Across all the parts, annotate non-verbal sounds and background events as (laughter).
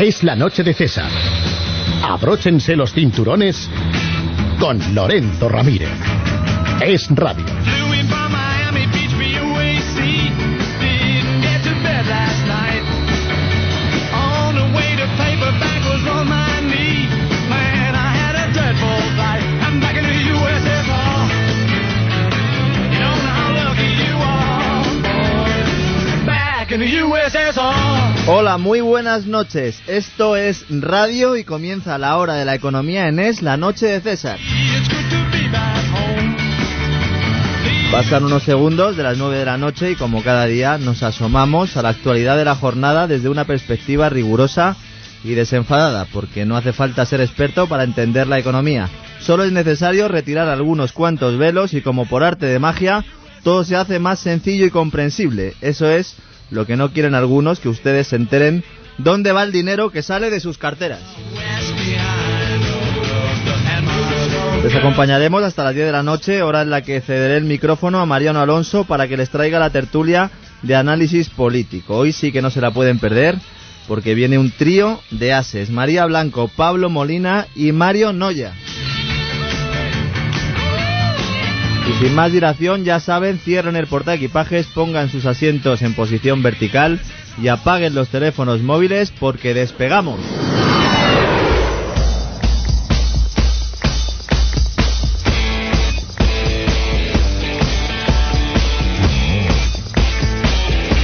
Es la noche de César. Abróchense los cinturones con Lorenzo Ramírez. Es radio. Hola, muy buenas noches. Esto es Radio y comienza la hora de la economía en Es, la noche de César. Pasan unos segundos de las 9 de la noche y como cada día nos asomamos a la actualidad de la jornada desde una perspectiva rigurosa y desenfadada, porque no hace falta ser experto para entender la economía. Solo es necesario retirar algunos cuantos velos y como por arte de magia, todo se hace más sencillo y comprensible. Eso es lo que no quieren algunos, que ustedes se enteren dónde va el dinero que sale de sus carteras. Les acompañaremos hasta las 10 de la noche, hora en la que cederé el micrófono a Mariano Alonso para que les traiga la tertulia de análisis político. Hoy sí que no se la pueden perder porque viene un trío de ases, María Blanco, Pablo Molina y Mario Noya. Y sin más dilación, ya saben, cierren el equipajes, pongan sus asientos en posición vertical y apaguen los teléfonos móviles porque despegamos.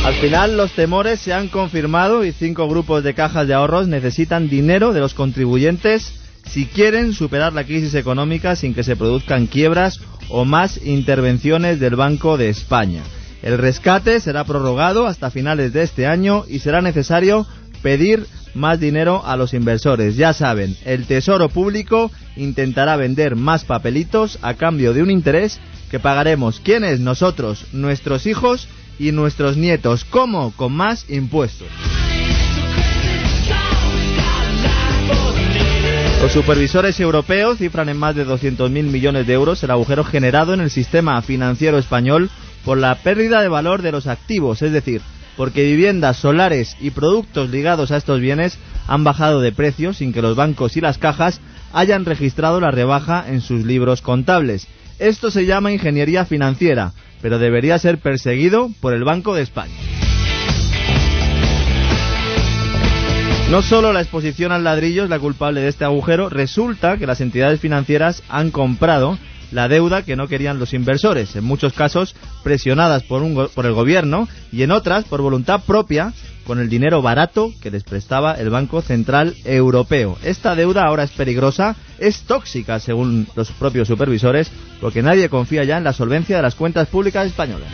Al final los temores se han confirmado y cinco grupos de cajas de ahorros necesitan dinero de los contribuyentes si quieren superar la crisis económica sin que se produzcan quiebras o más intervenciones del Banco de España. El rescate será prorrogado hasta finales de este año y será necesario pedir más dinero a los inversores. Ya saben, el Tesoro Público intentará vender más papelitos a cambio de un interés que pagaremos quienes nosotros, nuestros hijos y nuestros nietos. ¿Cómo? Con más impuestos. Los supervisores europeos cifran en más de 200.000 millones de euros el agujero generado en el sistema financiero español por la pérdida de valor de los activos, es decir, porque viviendas, solares y productos ligados a estos bienes han bajado de precio sin que los bancos y las cajas hayan registrado la rebaja en sus libros contables. Esto se llama ingeniería financiera, pero debería ser perseguido por el Banco de España. No solo la exposición al ladrillo es la culpable de este agujero, resulta que las entidades financieras han comprado la deuda que no querían los inversores, en muchos casos presionadas por, un, por el gobierno y en otras por voluntad propia con el dinero barato que les prestaba el Banco Central Europeo. Esta deuda ahora es peligrosa, es tóxica según los propios supervisores, porque nadie confía ya en la solvencia de las cuentas públicas españolas.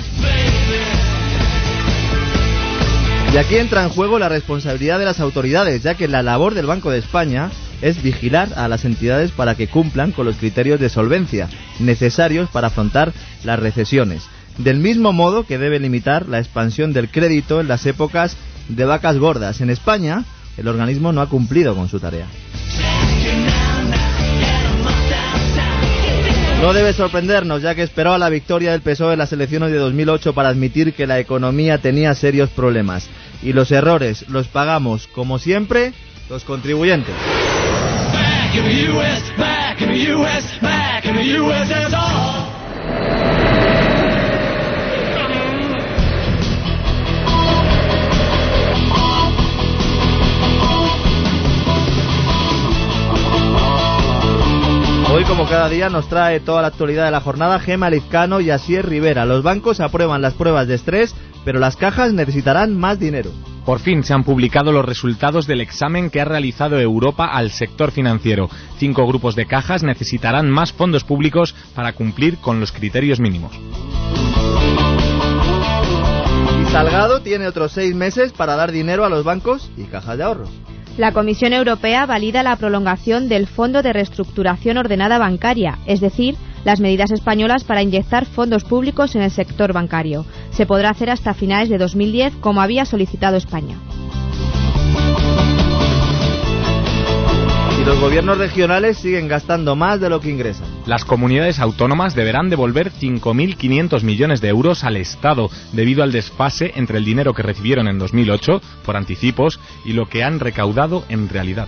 Y aquí entra en juego la responsabilidad de las autoridades, ya que la labor del Banco de España es vigilar a las entidades para que cumplan con los criterios de solvencia necesarios para afrontar las recesiones. Del mismo modo que debe limitar la expansión del crédito en las épocas de vacas gordas. En España, el organismo no ha cumplido con su tarea. No debe sorprendernos, ya que esperaba la victoria del PSOE en las elecciones de 2008 para admitir que la economía tenía serios problemas y los errores los pagamos, como siempre, los contribuyentes. Hoy, como cada día, nos trae toda la actualidad de la jornada Gema Lizcano y Asier Rivera. Los bancos aprueban las pruebas de estrés pero las cajas necesitarán más dinero. Por fin se han publicado los resultados del examen que ha realizado Europa al sector financiero. Cinco grupos de cajas necesitarán más fondos públicos para cumplir con los criterios mínimos. Y Salgado tiene otros seis meses para dar dinero a los bancos y cajas de ahorro. La Comisión Europea valida la prolongación del Fondo de Reestructuración Ordenada Bancaria, es decir, las medidas españolas para inyectar fondos públicos en el sector bancario. Se podrá hacer hasta finales de 2010, como había solicitado España. Y los gobiernos regionales siguen gastando más de lo que ingresan. Las comunidades autónomas deberán devolver 5.500 millones de euros al Estado debido al desfase entre el dinero que recibieron en 2008 por anticipos y lo que han recaudado en realidad.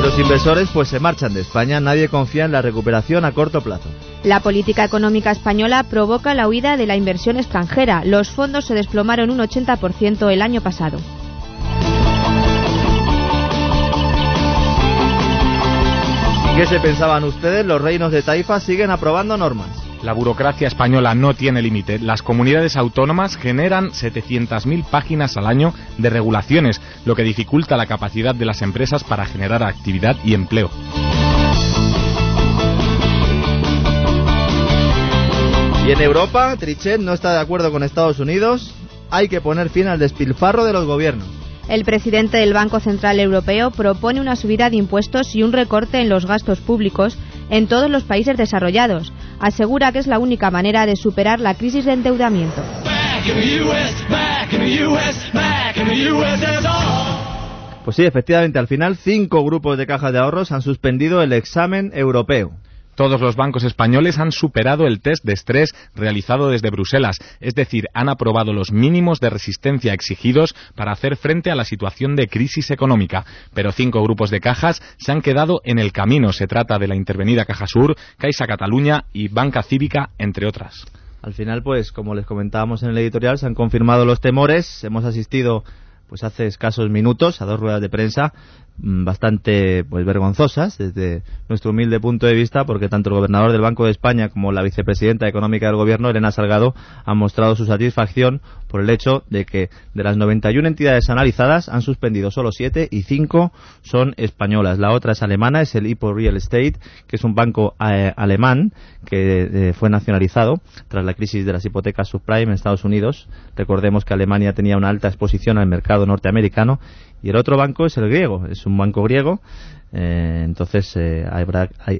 Y los inversores pues se marchan de España, nadie confía en la recuperación a corto plazo. La política económica española provoca la huida de la inversión extranjera. Los fondos se desplomaron un 80% el año pasado. ¿Qué se pensaban ustedes? Los reinos de Taifa siguen aprobando normas. La burocracia española no tiene límite. Las comunidades autónomas generan 700.000 páginas al año de regulaciones, lo que dificulta la capacidad de las empresas para generar actividad y empleo. Y en Europa, Trichet no está de acuerdo con Estados Unidos. Hay que poner fin al despilfarro de los gobiernos. El presidente del Banco Central Europeo propone una subida de impuestos y un recorte en los gastos públicos en todos los países desarrollados. Asegura que es la única manera de superar la crisis de endeudamiento. Pues sí, efectivamente, al final cinco grupos de cajas de ahorros han suspendido el examen europeo. Todos los bancos españoles han superado el test de estrés realizado desde Bruselas, es decir, han aprobado los mínimos de resistencia exigidos para hacer frente a la situación de crisis económica. Pero cinco grupos de cajas se han quedado en el camino. Se trata de la intervenida Caja Sur, Caixa Cataluña y Banca Cívica, entre otras. Al final, pues, como les comentábamos en el editorial, se han confirmado los temores. Hemos asistido pues hace escasos minutos a dos ruedas de prensa bastante pues vergonzosas desde nuestro humilde punto de vista porque tanto el gobernador del Banco de España como la vicepresidenta económica del gobierno Elena Salgado han mostrado su satisfacción por el hecho de que de las 91 entidades analizadas han suspendido solo 7 y 5 son españolas. La otra es alemana, es el Hippo Real Estate, que es un banco eh, alemán que eh, fue nacionalizado tras la crisis de las hipotecas subprime en Estados Unidos. Recordemos que Alemania tenía una alta exposición al mercado norteamericano y el otro banco es el griego, es un banco griego. Eh, entonces, eh,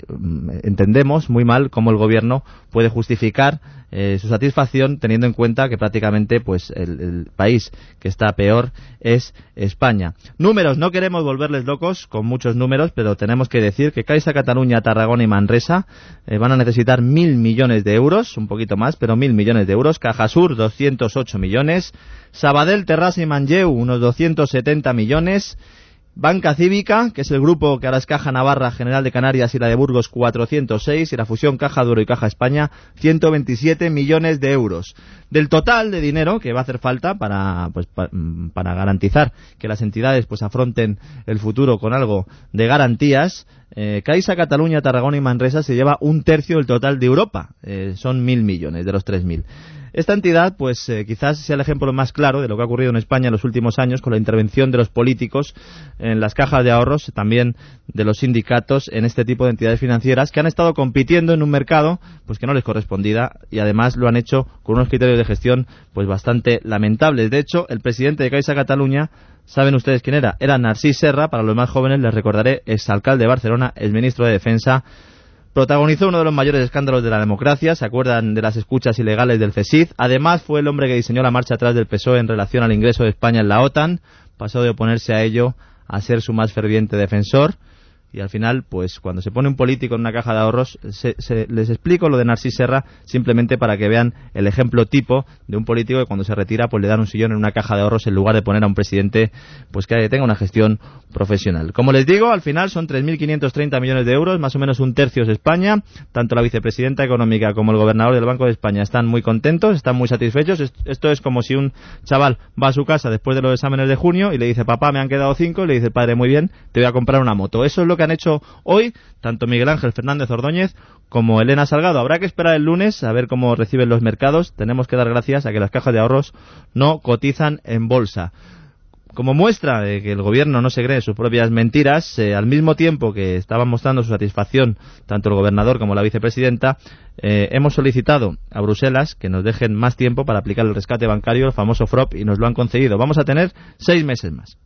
mm, entendemos muy mal cómo el gobierno puede justificar eh, su satisfacción teniendo en cuenta que prácticamente pues el, país que está peor es España. Números, no queremos volverles locos con muchos números, pero tenemos que decir que Caixa Cataluña, Tarragona y Manresa van a necesitar mil millones de euros, un poquito más, pero mil millones de euros. Caja Sur, 208 millones. Sabadell, Terrassa y Manlleu, unos 270 millones. Banca Cívica, que es el grupo que ahora es Caja Navarra, General de Canarias y la de Burgos, 406, y la fusión Caja Duro y Caja España, 127 millones de euros. Del total de dinero que va a hacer falta para, pues, mm, para garantizar que las entidades pues afronten el futuro con algo de garantías, eh, Caixa, Cataluña, Tarragona y Manresa se lleva un tercio del total de Europa. Eh, son mil millones de los tres mil. Esta entidad, pues eh, quizás sea el ejemplo más claro de lo que ha ocurrido en España en los últimos años con la intervención de los políticos en las cajas de ahorros, también de los sindicatos en este tipo de entidades financieras que han estado compitiendo en un mercado pues que no les correspondía y además lo han hecho con unos criterios de gestión pues bastante lamentables. De hecho, el presidente de Caixa Cataluña ¿Saben ustedes quién era? Era Narcís Serra, para los más jóvenes les recordaré, exalcalde de Barcelona, el ministro de Defensa, Protagonizó uno de los mayores escándalos de la democracia, se acuerdan de las escuchas ilegales del CESID. Además, fue el hombre que diseñó la marcha atrás del PSOE en relación al ingreso de España en la OTAN. Pasó de oponerse a ello a ser su más ferviente defensor y al final, pues cuando se pone un político en una caja de ahorros, les explico lo de Narcís Serra simplemente para que vean el ejemplo tipo de un político que cuando se retira, pues le dan un sillón en una caja de ahorros en lugar de poner a un presidente pues que tenga una gestión profesional. Como les digo, al final son 3.530 millones de euros, más o menos un tercio es España. Tanto la vicepresidenta económica como el gobernador del Banco de España están muy contentos, están muy satisfechos. Esto es como si un chaval va a su casa después de los exámenes de junio y le dice, papá, me han quedado cinco, y le dice, padre, muy bien, te voy a comprar una moto. Eso es lo que han hecho hoy tanto Miguel Ángel Fernández Ordóñez como Elena Salgado. Habrá que esperar el lunes a ver cómo reciben los mercados. Tenemos que dar gracias a que las cajas de ahorros no cotizan en bolsa. Como muestra de que el gobierno no se cree sus propias mentiras, eh, al mismo tiempo que estaban mostrando su satisfacción tanto el gobernador como la vicepresidenta, eh, hemos solicitado a Bruselas que nos dejen más tiempo para aplicar el rescate bancario, el famoso FROP, y nos lo han concedido. Vamos a tener seis meses más.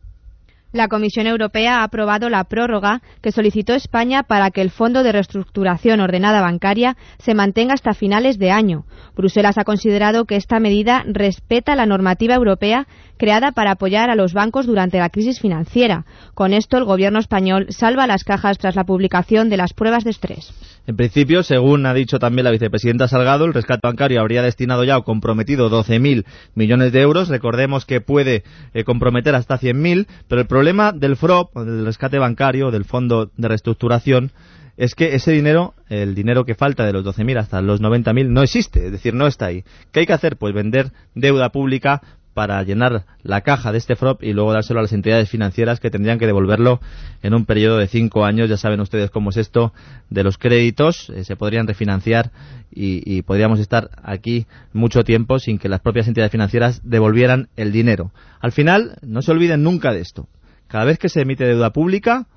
La Comisión Europea ha aprobado la prórroga que solicitó España para que el Fondo de Reestructuración Ordenada Bancaria se mantenga hasta finales de año. Bruselas ha considerado que esta medida respeta la normativa europea creada para apoyar a los bancos durante la crisis financiera. Con esto, el gobierno español salva las cajas tras la publicación de las pruebas de estrés. En principio, según ha dicho también la vicepresidenta Salgado, el rescate bancario habría destinado ya o comprometido 12.000 millones de euros. Recordemos que puede eh, comprometer hasta 100.000, pero el problema del FROP, del rescate bancario, del fondo de reestructuración, es que ese dinero, el dinero que falta de los 12.000 hasta los 90.000, no existe, es decir, no está ahí. ¿Qué hay que hacer? Pues vender deuda pública para llenar la caja de este FROP y luego dárselo a las entidades financieras que tendrían que devolverlo en un periodo de cinco años. Ya saben ustedes cómo es esto de los créditos. Eh, se podrían refinanciar y, y, podríamos estar aquí mucho tiempo sin que las propias entidades financieras devolvieran el dinero. Al final, no se olviden nunca de esto. Cada vez que se emite deuda pública,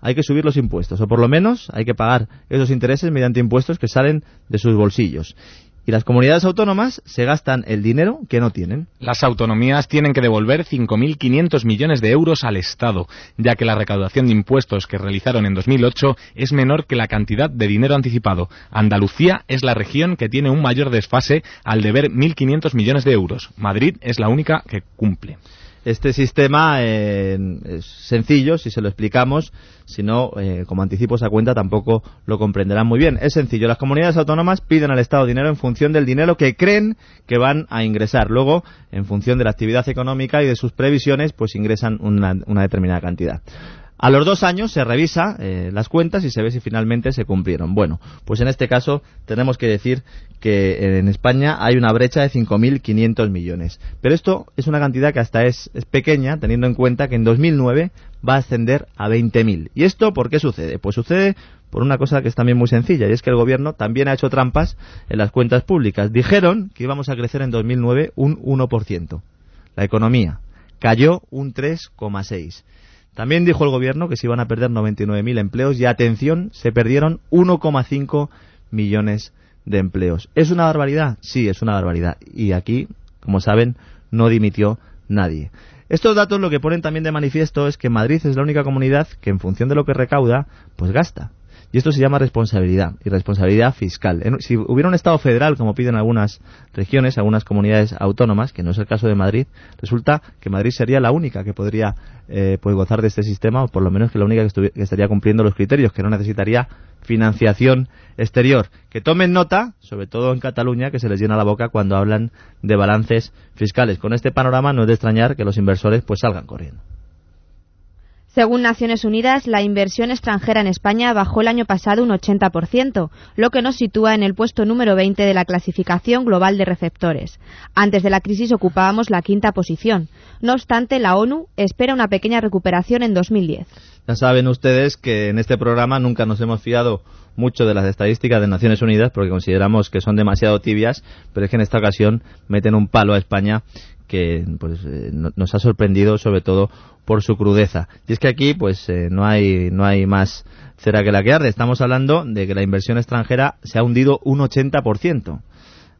hay que subir los impuestos, o por lo menos hay que pagar esos intereses mediante impuestos que salen de sus bolsillos. Y las comunidades autónomas se gastan el dinero que no tienen. Las autonomías tienen que devolver 5.500 millones de euros al Estado, ya que la recaudación de impuestos que realizaron en 2008 es menor que la cantidad de dinero anticipado. Andalucía es la región que tiene un mayor desfase al deber 1.500 millones de euros. Madrid es la única que cumple. Este sistema eh, es sencillo si se lo explicamos, si no, eh, como anticipo esa cuenta, tampoco lo comprenderán muy bien. Es sencillo, las comunidades autónomas piden al Estado dinero en función del dinero que creen que van a ingresar. Luego, en función de la actividad económica y de sus previsiones, pues ingresan una, una determinada cantidad. A los dos años se revisa eh, las cuentas y se ve si finalmente se cumplieron. Bueno, pues en este caso tenemos que decir que en España hay una brecha de 5.500 millones. Pero esto es una cantidad que hasta es, es, pequeña, teniendo en cuenta que en 2009 va a ascender a 20.000. ¿Y esto por qué sucede? Pues sucede por una cosa que es también muy sencilla, y es que el gobierno también ha hecho trampas en las cuentas públicas. Dijeron que íbamos a crecer en 2009 un 1%. La economía cayó un 3,6%. También dijo el gobierno que se iban a perder 99.000 empleos y, atención, se perdieron 1,5 millones de empleos. ¿Es una barbaridad? Sí, es una barbaridad. Y aquí, como saben, no dimitió nadie. Estos datos lo que ponen también de manifiesto es que Madrid es la única comunidad que en función de lo que recauda, pues gasta. Y esto se llama responsabilidad y responsabilidad fiscal. Si hubiera un Estado federal, como piden algunas regiones, algunas comunidades autónomas, que no es el caso de Madrid, resulta que Madrid sería la única que podría eh, pues gozar de este sistema, o por lo menos que la única que, que estaría cumpliendo los criterios, que no necesitaría financiación exterior. Que tomen nota, sobre todo en Cataluña, que se les llena la boca cuando hablan de balances fiscales. Con este panorama no es de extrañar que los inversores pues salgan corriendo. Según Naciones Unidas, la inversión extranjera en España bajó el año pasado un 80%, lo que nos sitúa en el puesto número 20 de la clasificación global de receptores. Antes de la crisis ocupábamos la quinta posición. No obstante, la ONU espera una pequeña recuperación en 2010. Ya saben ustedes que en este programa nunca nos hemos fiado mucho de las estadísticas de Naciones Unidas porque consideramos que son demasiado tibias, pero es que en esta ocasión meten un palo a España que pues, eh, nos ha sorprendido sobre todo por su crudeza. Y es que aquí pues eh, no hay no hay más cera que la que arde. Estamos hablando de que la inversión extranjera se ha hundido un 80%.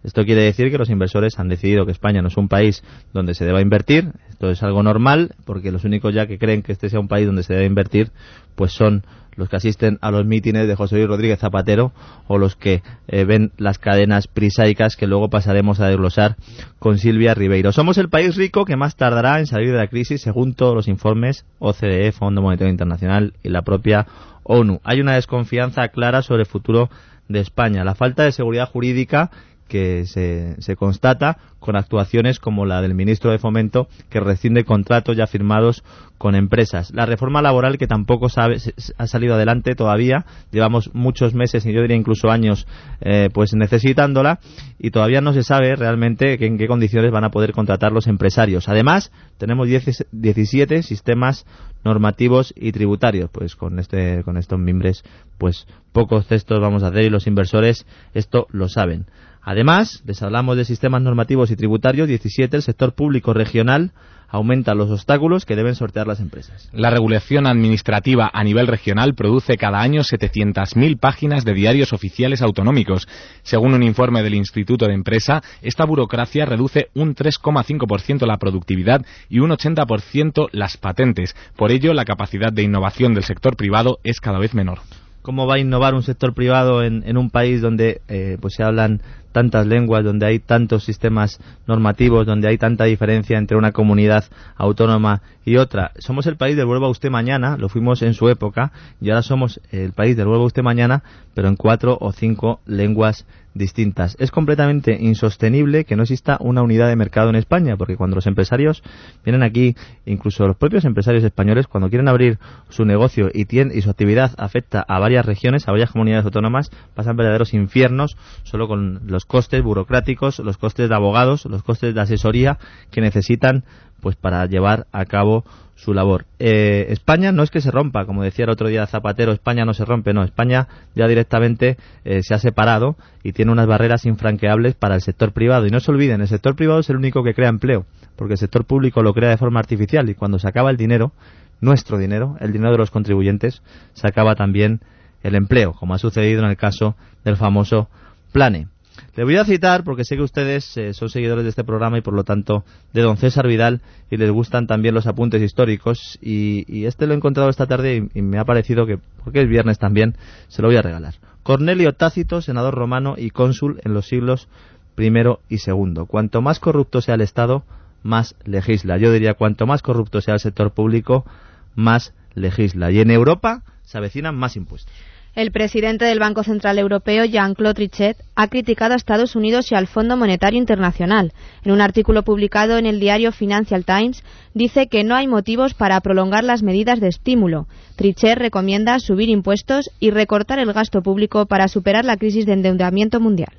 Esto quiere decir que los inversores han decidido que España no es un país donde se deba invertir. Esto es algo normal, porque los únicos ya que creen que este sea un país donde se debe invertir, pues son los que asisten a los mítines de José Luis Rodríguez Zapatero o los que eh, ven las cadenas prisaicas que luego pasaremos a desglosar con Silvia Ribeiro. Somos el país rico que más tardará en salir de la crisis según todos los informes OCDE, Fondo Monetario Internacional y la propia ONU. Hay una desconfianza clara sobre el futuro de España. La falta de seguridad jurídica que se, se, constata con actuaciones como la del ministro de Fomento que rescinde contratos ya firmados con empresas. La reforma laboral que tampoco sabe, ha salido adelante todavía, llevamos muchos meses y yo diría incluso años eh, pues necesitándola y todavía no se sabe realmente en qué condiciones van a poder contratar los empresarios. Además, tenemos 17 sistemas normativos y tributarios, pues con este con estos mimbres pues pocos textos vamos a hacer y los inversores esto lo saben. Además, les hablamos de sistemas normativos y tributarios, 17, el sector público regional aumenta los obstáculos que deben sortear las empresas. La regulación administrativa a nivel regional produce cada año 700.000 páginas de diarios oficiales autonómicos. Según un informe del Instituto de Empresa, esta burocracia reduce un 3,5% la productividad y un 80% las patentes. Por ello, la capacidad de innovación del sector privado es cada vez menor cómo va a innovar un sector privado en, en un país donde eh, pues se hablan tantas lenguas, donde hay tantos sistemas normativos, donde hay tanta diferencia entre una comunidad autónoma y otra. Somos el país del vuelva usted mañana, lo fuimos en su época, y ahora somos el país del vuelva usted mañana, pero en cuatro o cinco lenguas distintas. Es completamente insostenible que no exista una unidad de mercado en España, porque cuando los empresarios vienen aquí, incluso los propios empresarios españoles, cuando quieren abrir su negocio y, tienen, y su actividad afecta a varias regiones, a varias comunidades autónomas, pasan verdaderos infiernos solo con los costes burocráticos, los costes de abogados, los costes de asesoría que necesitan pues para llevar a cabo su labor. Eh, España no es que se rompa, como decía el otro día Zapatero, España no se rompe, no, España ya directamente eh, se ha separado y tiene unas barreras infranqueables para el sector privado. Y no se olviden, el sector privado es el único que crea empleo, porque el sector público lo crea de forma artificial y cuando se acaba el dinero, nuestro dinero, el dinero de los contribuyentes, se acaba también el empleo, como ha sucedido en el caso del famoso Plane. Le voy a citar porque sé que ustedes eh, son seguidores de este programa y por lo tanto de don César Vidal y les gustan también los apuntes históricos y, este lo he encontrado esta tarde y, me ha parecido que, porque es viernes también, se lo voy a regalar. Cornelio Tácito, senador romano y cónsul en los siglos I y II. Cuanto más corrupto sea el Estado, más legisla. Yo diría, cuanto más corrupto sea el sector público, más legisla. Y en Europa se avecinan más impuestos. El presidente del Banco Central Europeo, Jean-Claude Trichet, ha criticado a Estados Unidos y al Fondo Monetario Internacional. En un artículo publicado en el diario Financial Times, dice que no hay motivos para prolongar las medidas de estímulo. Trichet recomienda subir impuestos y recortar el gasto público para superar la crisis de endeudamiento mundial.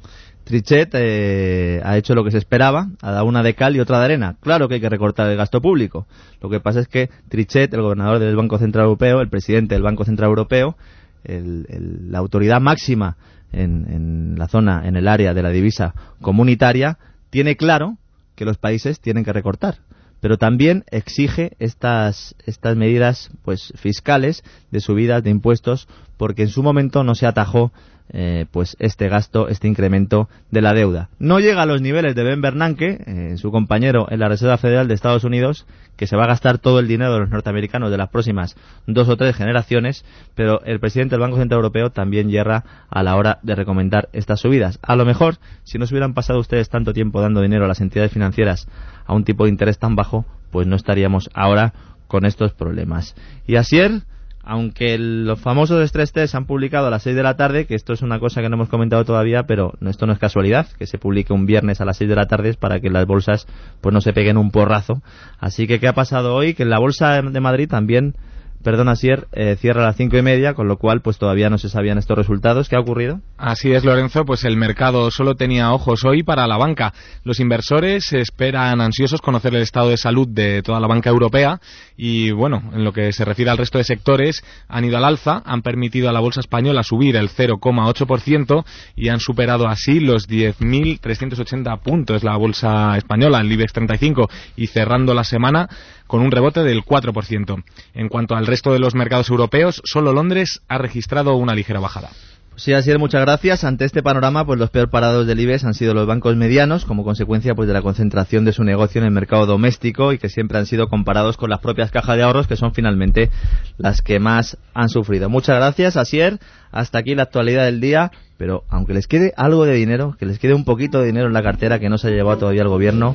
Trichet eh, ha hecho lo que se esperaba, ha dado una de cal y otra de arena. Claro que hay que recortar el gasto público. Lo que pasa es que Trichet, el gobernador del Banco Central Europeo, el presidente del Banco Central Europeo, la autoridad máxima en, la zona, en el área de la divisa comunitaria, tiene claro que los países tienen que recortar. Pero también exige estas, estas medidas pues fiscales de subidas de impuestos porque en su momento no se atajó eh, pues este gasto, este incremento de la deuda. No llega a los niveles de Ben Bernanke, eh, su compañero en la Reserva Federal de Estados Unidos, que se va a gastar todo el dinero de los norteamericanos de las próximas dos o tres generaciones, pero el presidente del Banco Central Europeo también yerra a la hora de recomendar estas subidas. A lo mejor, si no se hubieran pasado ustedes tanto tiempo dando dinero a las entidades financieras a un tipo de interés tan bajo, pues no estaríamos ahora con estos problemas. Y Asier aunque los famosos estrés test han publicado a las 6 de la tarde, que esto es una cosa que no hemos comentado todavía, pero esto no es casualidad, que se publique un viernes a las 6 de la tarde para que las bolsas pues no se peguen un porrazo. Así que, ¿qué ha pasado hoy? Que en la bolsa de Madrid también perdón, Asier, eh, cierra a las cinco y media, con lo cual pues todavía no se sabían estos resultados. ¿Qué ha ocurrido? Así es, Lorenzo, pues el mercado solo tenía ojos hoy para la banca. Los inversores esperan ansiosos conocer el estado de salud de toda la banca europea y, bueno, en lo que se refiere al resto de sectores, han ido al alza, han permitido a la bolsa española subir el 0,8% y han superado así los 10.380 puntos la bolsa española, el IBEX 35, y cerrando la semana con un rebote del 4%. En cuanto al resto de los mercados europeos, solo Londres ha registrado una ligera bajada. Sí, así es, muchas gracias. Ante este panorama, pues los peor parados del IBEX han sido los bancos medianos, como consecuencia pues de la concentración de su negocio en el mercado doméstico y que siempre han sido comparados con las propias cajas de ahorros, que son finalmente las que más han sufrido. Muchas gracias, Asier. Hasta aquí la actualidad del día pero aunque les quede algo de dinero, que les quede un poquito de dinero en la cartera que no se ha llevado todavía el gobierno,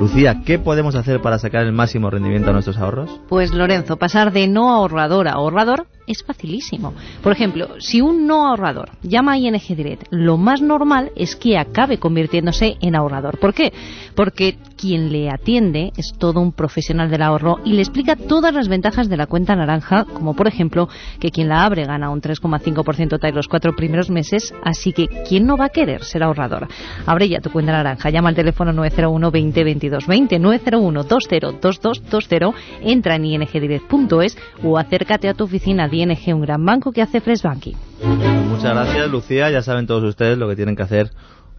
Lucía, ¿qué podemos hacer para sacar el máximo rendimiento a nuestros ahorros? Pues Lorenzo, pasar de no ahorrador a ahorrador es facilísimo. Por ejemplo, si un no ahorrador llama a ING Direct, lo más normal es que acabe convirtiéndose en ahorrador. ¿Por qué? Porque quien le atiende es todo un profesional del ahorro y le explica todas las ventajas de la cuenta naranja, como por ejemplo que quien la abre gana un 3,5% tras los cuatro primeros meses Así que, ¿quién no va a querer ser ahorrador? Abre ya tu cuenta naranja, llama al teléfono 901 20 22 20, 901 20 2220, entra en ingdirect.es o acércate a tu oficina ING, un gran banco que hace Fresh Banking. Muchas gracias, Lucía. Ya saben todos ustedes lo que tienen que hacer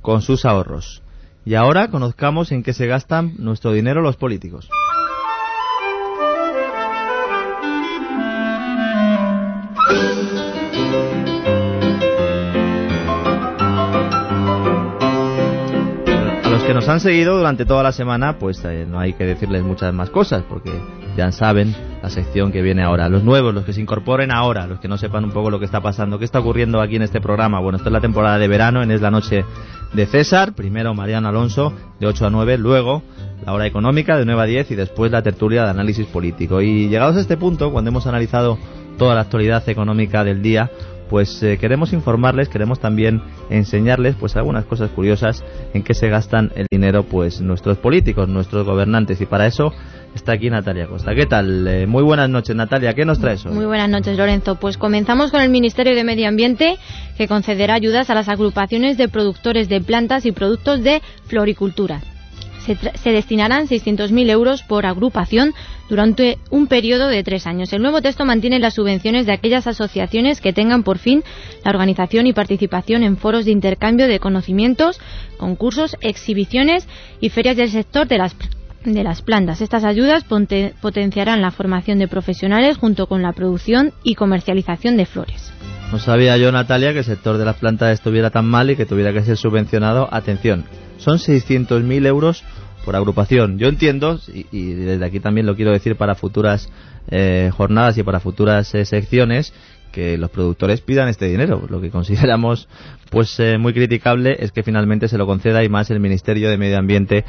con sus ahorros. Y ahora conozcamos en qué se gastan nuestro dinero los políticos. que nos han seguido durante toda la semana, pues eh, no hay que decirles muchas más cosas, porque ya saben la sección que viene ahora. Los nuevos, los que se incorporen ahora, los que no sepan un poco lo que está pasando, qué está ocurriendo aquí en este programa. Bueno, esto es la temporada de verano, en Es la Noche de César, primero Mariano Alonso de 8 a 9, luego la hora económica de 9 a 10 y después la tertulia de análisis político. Y llegados a este punto, cuando hemos analizado toda la actualidad económica del día, pues eh, queremos informarles, queremos también enseñarles pues algunas cosas curiosas en que se gastan el dinero pues nuestros políticos, nuestros gobernantes y para eso está aquí Natalia Costa. ¿Qué tal? Eh, muy buenas noches Natalia, ¿qué nos traes hoy? Muy buenas noches Lorenzo. Pues comenzamos con el Ministerio de Medio Ambiente que concederá ayudas a las agrupaciones de productores de plantas y productos de floricultura se, destinarán 600.000 euros por agrupación durante un periodo de tres años. El nuevo texto mantiene las subvenciones de aquellas asociaciones que tengan por fin la organización y participación en foros de intercambio de conocimientos, concursos, exhibiciones y ferias del sector de las de las plantas. Estas ayudas potenciarán la formación de profesionales junto con la producción y comercialización de flores. No sabía yo, Natalia, que el sector de las plantas estuviera tan mal y que tuviera que ser subvencionado. Atención, son 600.000 euros por agrupación. Yo entiendo, y, desde aquí también lo quiero decir para futuras eh, jornadas y para futuras eh, secciones, que los productores pidan este dinero. Lo que consideramos pues eh, muy criticable es que finalmente se lo conceda y más el Ministerio de Medio Ambiente,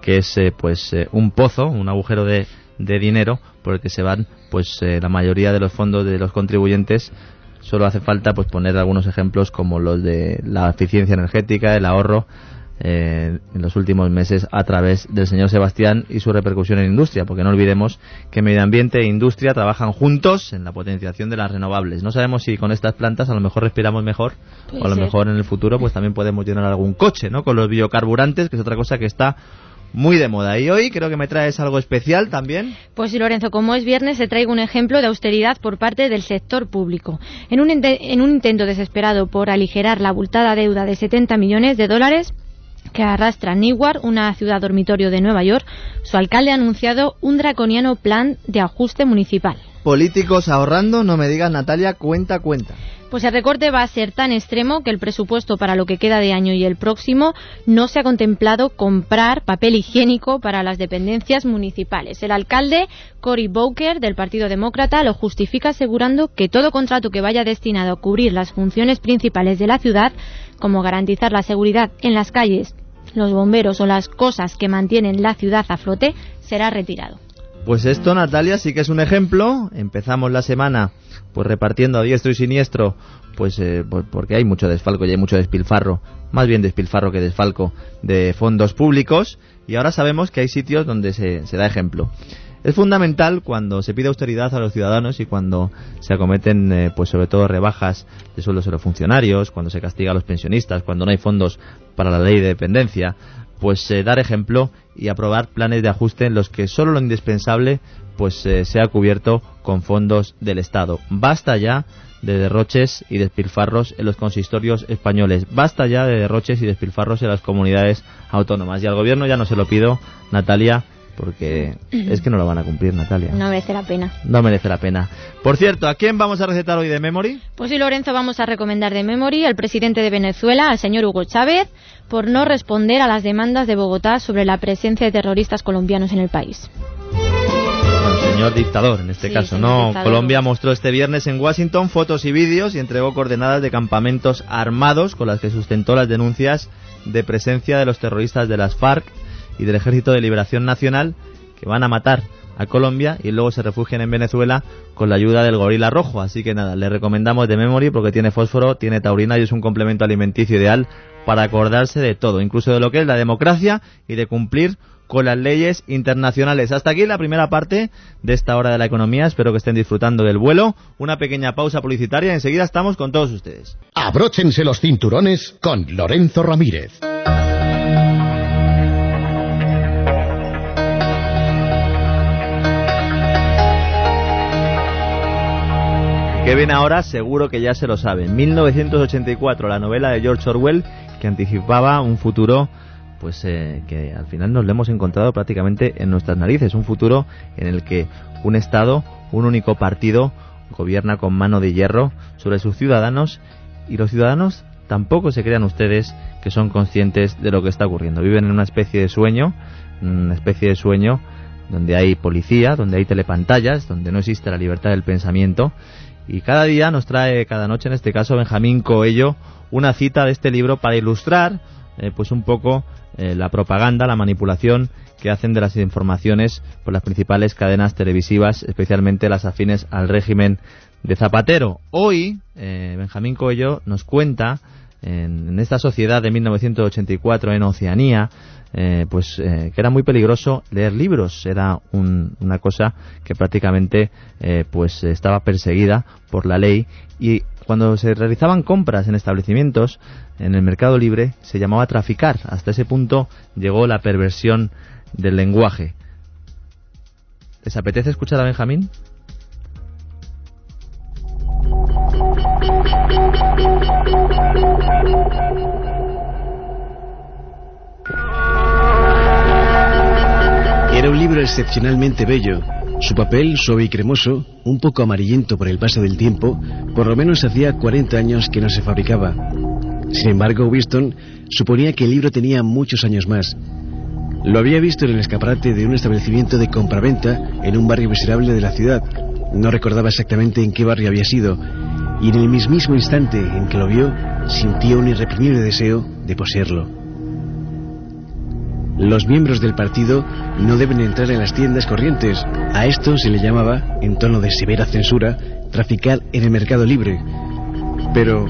que es pues un pozo, un agujero de, de dinero por el que se van pues la mayoría de los fondos de los contribuyentes solo hace falta pues poner algunos ejemplos como los de la eficiencia energética, el ahorro eh, en los últimos meses a través del señor Sebastián y su repercusión en industria, porque no olvidemos que medio ambiente e industria trabajan juntos en la potenciación de las renovables. No sabemos si con estas plantas a lo mejor respiramos mejor o a lo mejor en el futuro pues también podemos llenar algún coche, ¿no? Con los biocarburantes, que es otra cosa que está muy de moda. Y hoy creo que me traes algo especial también. Pues sí, Lorenzo, como es viernes, te traigo un ejemplo de austeridad por parte del sector público. En un, en un intento desesperado por aligerar la abultada deuda de 70 millones de dólares, que arrastra Newark, una ciudad dormitorio de Nueva York, su alcalde ha anunciado un draconiano plan de ajuste municipal. Políticos ahorrando, no me digas Natalia, cuenta, cuenta. Pues el recorte va a ser tan extremo que el presupuesto para lo que queda de año y el próximo no se ha contemplado comprar papel higiénico para las dependencias municipales. El alcalde Cory Booker del Partido Demócrata lo justifica asegurando que todo contrato que vaya destinado a cubrir las funciones principales de la ciudad, como garantizar la seguridad en las calles, los bomberos o las cosas que mantienen la ciudad a flote, será retirado. Pues esto, Natalia, sí que es un ejemplo. Empezamos la semana pues repartiendo a diestro y siniestro, pues, eh, porque hay mucho desfalco y hay mucho despilfarro, más bien despilfarro que desfalco de fondos públicos, y ahora sabemos que hay sitios donde se da ejemplo. Es fundamental cuando se pide austeridad a los ciudadanos y cuando se acometen, eh, pues sobre todo rebajas de sueldos de los funcionarios, cuando se castiga a los pensionistas, cuando no hay fondos para la ley de dependencia, pues eh, dar ejemplo y aprobar planes de ajuste en los que solo lo indispensable pues eh, sea cubierto con fondos del Estado. Basta ya de derroches y despilfarros en los consistorios españoles. Basta ya de derroches y despilfarros en las comunidades autónomas. Y al gobierno ya no se lo pido, Natalia, porque es que no lo van a cumplir, Natalia. No merece la pena. No merece la pena. Por cierto, ¿a quién vamos a recetar hoy de Memory? Pues sí, Lorenzo, vamos a recomendar de Memory al presidente de Venezuela, al señor Hugo Chávez, por no responder a las demandas de Bogotá sobre la presencia de terroristas colombianos en el país. Bueno, señor dictador, en este caso, ¿no? Colombia mostró este viernes en Washington fotos y vídeos y entregó coordenadas de campamentos armados con las que sustentó las denuncias de presencia de los terroristas de las FARC y del Ejército de Liberación Nacional que van a matar a Colombia y luego se refugian en Venezuela con la ayuda del gorila rojo. Así que nada, le recomendamos de Memory porque tiene fósforo, tiene taurina y es un complemento alimenticio ideal para acordarse de todo, incluso de lo que es la democracia y de cumplir con las leyes internacionales. Hasta aquí la primera parte de esta hora de la economía. Espero que estén disfrutando del vuelo. Una pequeña pausa publicitaria. Enseguida estamos con todos ustedes. Abróchense los cinturones con Lorenzo Ramírez. Que viene ahora seguro que ya se lo saben. 1984, la novela de George Orwell que anticipaba un futuro pues eh, que al final nos lo hemos encontrado prácticamente en nuestras narices, un futuro en el que un Estado, un único partido, gobierna con mano de hierro sobre sus ciudadanos y los ciudadanos tampoco se crean ustedes que son conscientes de lo que está ocurriendo. Viven en una especie de sueño, una especie de sueño donde hay policía, donde hay telepantallas, donde no existe la libertad del pensamiento. Y cada día nos trae, cada noche en este caso, Benjamín Coello, una cita de este libro para ilustrar eh, pues un poco eh, la propaganda, la manipulación que hacen de las informaciones por las principales cadenas televisivas, especialmente las afines al régimen de Zapatero. Hoy, eh, Benjamín Coello nos cuenta en, esta sociedad de 1984 en Oceanía, eh, pues que era muy peligroso leer libros, era una cosa que prácticamente pues estaba perseguida por la ley y cuando se realizaban compras en establecimientos, en el mercado libre, se llamaba traficar. Hasta ese punto llegó la perversión del lenguaje. ¿Les apetece escuchar a Benjamín? Era un libro excepcionalmente bello, su papel, suave y cremoso, un poco amarillento por el paso del tiempo, por lo menos hacía 40 años que no se fabricaba. Sin embargo, Winston suponía que el libro tenía muchos años más. Lo había visto en el escaparate de un establecimiento de compraventa en un barrio miserable de la ciudad. No recordaba exactamente en qué barrio había sido, y en el mismísimo instante en que lo vio, sintió un irreprimible deseo de poseerlo. Los miembros del partido no deben entrar en las tiendas corrientes. A esto se le llamaba, en tono de severa censura, traficar en el mercado libre. Pero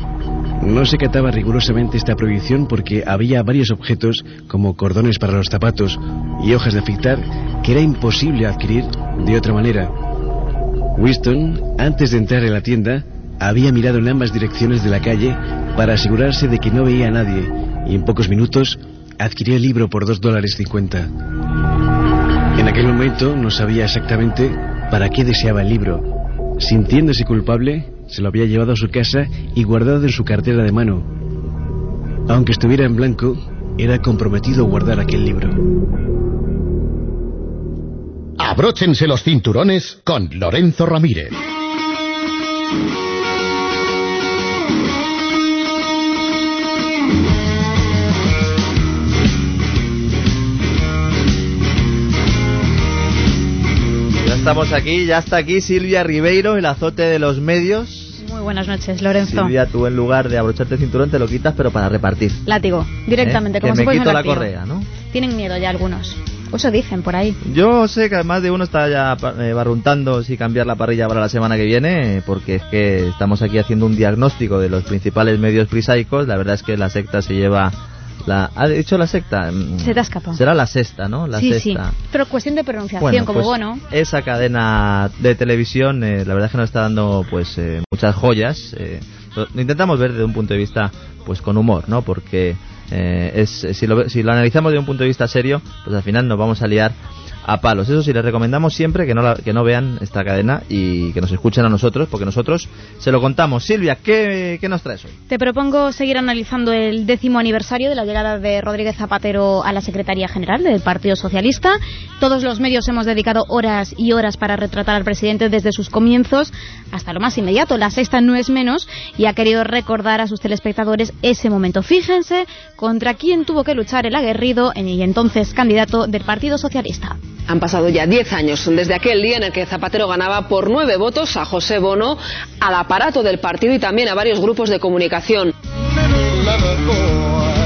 no se cataba rigurosamente esta prohibición porque había varios objetos, como cordones para los zapatos y hojas de afeitar, que era imposible adquirir de otra manera. Winston, antes de entrar en la tienda, había mirado en ambas direcciones de la calle para asegurarse de que no veía a nadie y en pocos minutos adquirió el libro por dos dólares cincuenta. En aquel momento no sabía exactamente para qué deseaba el libro. Sintiéndose culpable, se lo había llevado a su casa y guardado en su cartera de mano. Aunque estuviera en blanco, era comprometido a guardar aquel libro. Abróchense los cinturones con Lorenzo Ramírez. Estamos aquí, ya está aquí Silvia Ribeiro, el azote de los medios. Muy buenas noches, Lorenzo. Silvia, tú en lugar de abrocharte el cinturón te lo quitas, pero para repartir. Látigo, directamente, ¿Eh? como que si me quito la correa, ¿no? Tienen miedo ya algunos. Eso dicen por ahí. Yo sé que además de uno está ya eh, barruntando si cambiar la parrilla para la semana que viene, porque es que estamos aquí haciendo un diagnóstico de los principales medios frisaicos. La verdad es que la secta se lleva la, ¿Ha dicho la secta? Mm, Se te ha escapado. Será la sexta, ¿no? La sí, sexta. sí. Pero cuestión de pronunciación, como pues, bueno. Esa cadena de televisión, eh, la verdad es que nos está dando pues eh, muchas joyas. Eh, lo intentamos ver desde un punto de vista pues con humor, ¿no? Porque eh, es, si, lo, si lo analizamos desde un punto de vista serio, pues al final nos vamos a liar a palos. Eso sí, les recomendamos siempre que no, la, que no vean esta cadena y que nos escuchen a nosotros, porque nosotros se lo contamos. Silvia, ¿qué, ¿qué, nos traes hoy? Te propongo seguir analizando el décimo aniversario de la llegada de Rodríguez Zapatero a la Secretaría General del Partido Socialista. Todos los medios hemos dedicado horas y horas para retratar al presidente desde sus comienzos hasta lo más inmediato. La sexta no es menos y ha querido recordar a sus telespectadores ese momento. Fíjense contra quién tuvo que luchar el aguerrido y entonces candidato del Partido Socialista. Han pasado ya 10 años desde aquel día en el que Zapatero ganaba por nueve votos a José Bono, al aparato del partido y también a varios grupos de comunicación.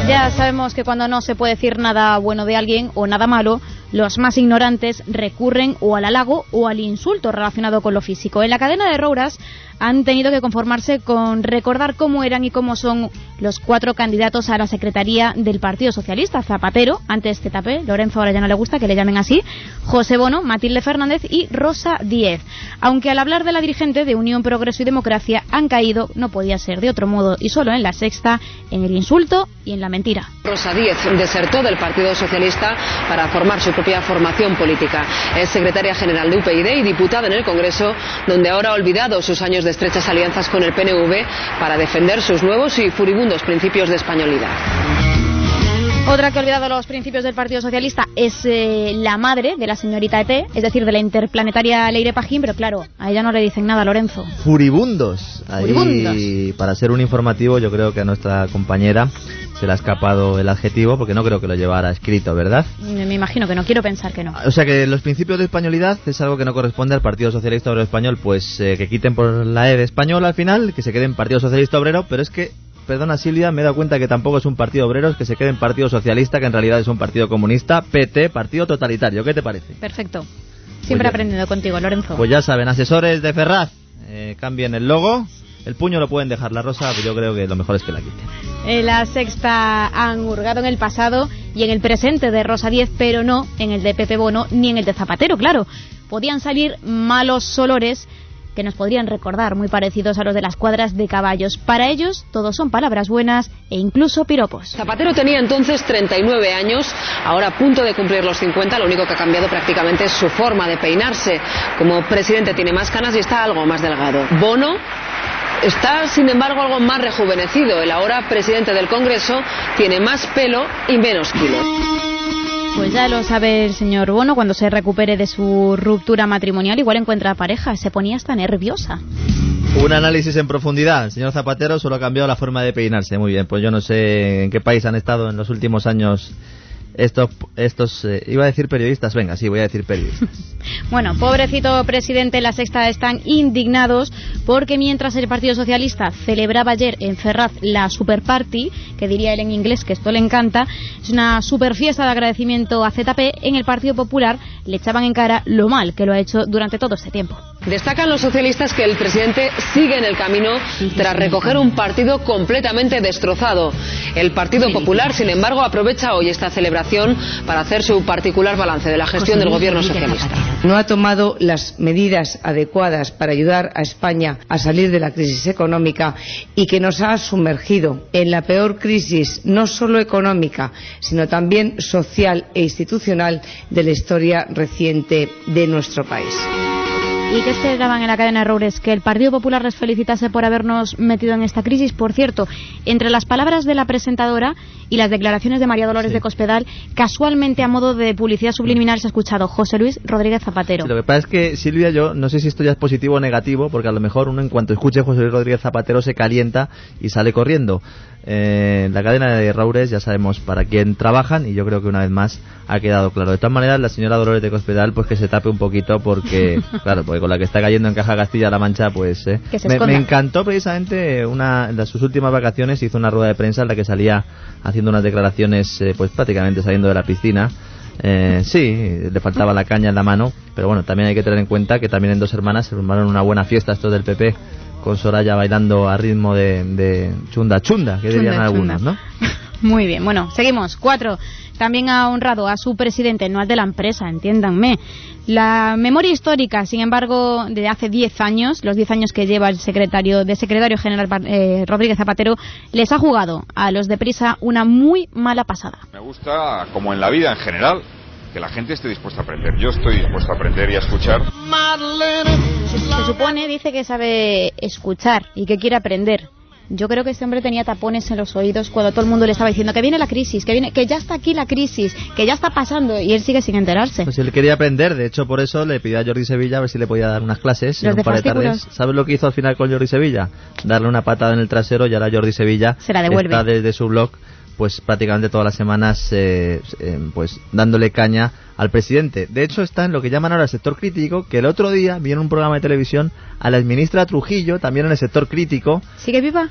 Ya sabemos que cuando no se puede decir nada bueno de alguien o nada malo, los más ignorantes recurren o al halago o al insulto relacionado con lo físico. En la cadena de Rouras han tenido que conformarse con recordar cómo eran y cómo son los cuatro candidatos a la Secretaría del Partido Socialista. Zapatero, antes ZP, Lorenzo ahora ya no le gusta que le llamen así, José Bono, Matilde Fernández y Rosa Díez. Aunque al hablar de la dirigente de Unión Progreso y Democracia han caído, no podía ser de otro modo y solo en la sexta, en el insulto y en la mentira. Rosa Díez desertó del Partido Socialista para formar su propia formación política. Es secretaria general de UPyD y diputada en el Congreso, donde ahora ha olvidado sus años de estrechas alianzas con el PNV para defender sus nuevos y furibundos principios de españolidad. Otra que ha olvidado los principios del Partido Socialista es eh, la madre de la señorita ET, es decir, de la interplanetaria Leire Pajín, pero claro, a ella no le dicen nada, Lorenzo. Furibundos. Ahí, Furibundos. para ser un informativo, yo creo que a nuestra compañera se le ha escapado el adjetivo porque no creo que lo llevara escrito, ¿verdad? Me imagino que no, quiero pensar que no. O sea que los principios de españolidad es algo que no corresponde al Partido Socialista Obrero Español, pues eh, que quiten por la E de español al final, que se quede en Partido Socialista Obrero, pero es que perdona Silvia, me he dado cuenta que tampoco es un partido obrero, es que se quede en Partido Socialista, que en realidad es un partido comunista, PT, partido totalitario. ¿Qué te parece? Perfecto. Siempre Pues aprendiendo contigo, Lorenzo. Pues ya saben, asesores de Ferraz, eh, cambien el logo, el puño lo pueden dejar la rosa, pero yo creo que lo mejor es que la quiten. En la sexta han hurgado en el pasado y en el presente de Rosa 10, pero no en el de Pepe Bono ni en el de Zapatero, claro. Podían salir malos olores que nos podrían recordar muy parecidos a los de las cuadras de caballos. Para ellos, todos son palabras buenas e incluso piropos. Zapatero tenía entonces 39 años, ahora a punto de cumplir los 50, lo único que ha cambiado prácticamente es su forma de peinarse. Como presidente tiene más canas y está algo más delgado. Bono está, sin embargo, algo más rejuvenecido. El ahora presidente del Congreso tiene más pelo y menos kilos. Pues ya lo sabe el señor Bono, cuando se recupere de su ruptura matrimonial, igual encuentra pareja. Se ponía hasta nerviosa. Un análisis en profundidad. El señor Zapatero solo ha cambiado la forma de peinarse. Muy bien, pues yo no sé en qué país han estado en los últimos años estos, estos eh, iba a decir periodistas, venga, sí, voy a decir periodistas. (laughs) Bueno, pobrecito presidente, la sexta están indignados porque mientras el Partido Socialista celebraba ayer en Ferraz la Super Party, que diría él en inglés que esto le encanta, es una super fiesta de agradecimiento a ZP, en el Partido Popular le echaban en cara lo mal que lo ha hecho durante todo este tiempo. Destacan los socialistas que el presidente sigue en el camino tras recoger un partido completamente destrozado. El Partido Popular, sin embargo, aprovecha hoy esta celebración para hacer su particular balance de la gestión del gobierno socialista. no ha tomado las medidas adecuadas para ayudar a España a salir de la crisis económica y que nos ha sumergido en la peor crisis no solo económica, sino también social e institucional de la historia reciente de nuestro país. ¿Y qué esperaban en la cadena de Roures? Que el Partido Popular les felicitase por habernos metido en esta crisis. Por cierto, entre las palabras de la presentadora y las declaraciones de María Dolores de Cospedal, casualmente a modo de publicidad subliminal se ha escuchado José Luis Rodríguez Zapatero. Lo que pasa es que, Silvia, yo no sé si esto ya es positivo o negativo, porque a lo mejor uno en cuanto escuche José Luis Rodríguez Zapatero se calienta y sale corriendo. Eh, la cadena de Raures ya sabemos para quién trabajan y yo creo que una vez más ha quedado claro. De todas maneras, la señora Dolores de Cospedal, pues que se tape un poquito porque, (laughs) claro, porque con la que está cayendo en Caja Castilla-La Mancha, pues... eh, Que se me, me encantó precisamente una de sus últimas vacaciones, hizo una rueda de prensa en la que salía haciendo unas declaraciones, eh, pues prácticamente saliendo de la piscina. Eh, sí, le faltaba la caña en la mano, pero bueno, también hay que tener en cuenta que también en Dos Hermanas se formaron una buena fiesta estos del PP con Soraya bailando a ritmo de, de chunda chunda, que dirían Chunda, algunos, chunda. ¿no? (laughs) Muy bien, bueno, seguimos. Cuatro. También ha honrado a su presidente, no al de la empresa, entiéndanme. La memoria histórica, sin embargo, de hace 10 años, los 10 años que lleva el secretario de secretario general eh, Rodríguez Zapatero, les ha jugado a los de prisa una muy mala pasada. Me gusta, como en la vida en general, que la gente esté dispuesta a aprender. Yo estoy dispuesto a aprender y a escuchar. Se, se supone, dice que sabe escuchar y que quiere aprender. Yo creo que este hombre tenía tapones en los oídos cuando todo el mundo le estaba diciendo que viene la crisis, que viene, que ya está aquí la crisis, que ya está pasando y él sigue sin enterarse. Pues él quería aprender, de hecho por eso le pidió a Jordi Sevilla a ver si le podía dar unas clases en un de par de tardes. ¿Sabes lo que hizo al final con Jordi Sevilla? Darle una patada en el trasero y ahora Jordi Sevilla Se la devuelve. está desde su blog pues prácticamente todas las semanas eh, eh, pues dándole caña al presidente. De hecho está en lo que llaman ahora el sector crítico, que el otro día vi en un programa de televisión a la ministra Trujillo, también en el sector crítico, ¿Sigue viva?